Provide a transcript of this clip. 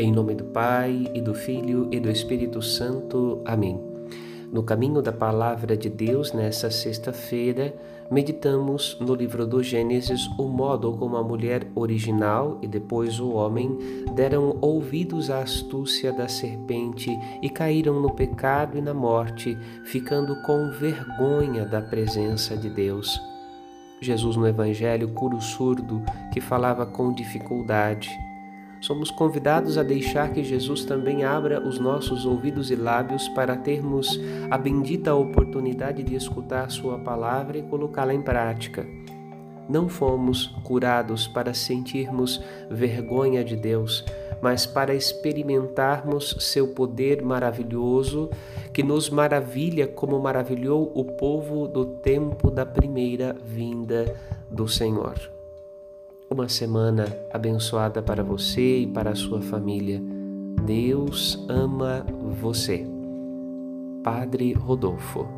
Em nome do Pai, e do Filho, e do Espírito Santo. Amém. No caminho da palavra de Deus, nessa sexta-feira, meditamos no livro do Gênesis o modo como a mulher original e depois o homem deram ouvidos à astúcia da serpente e caíram no pecado e na morte, ficando com vergonha da presença de Deus. Jesus no Evangelho cura o surdo que falava com dificuldade somos convidados a deixar que Jesus também abra os nossos ouvidos e lábios para termos a bendita oportunidade de escutar Sua palavra e colocá-la em prática. Não fomos curados para sentirmos vergonha de Deus, mas para experimentarmos seu poder maravilhoso que nos maravilha como maravilhou o povo do tempo da primeira vinda do Senhor. Uma semana abençoada para você e para a sua família. Deus ama você. Padre Rodolfo.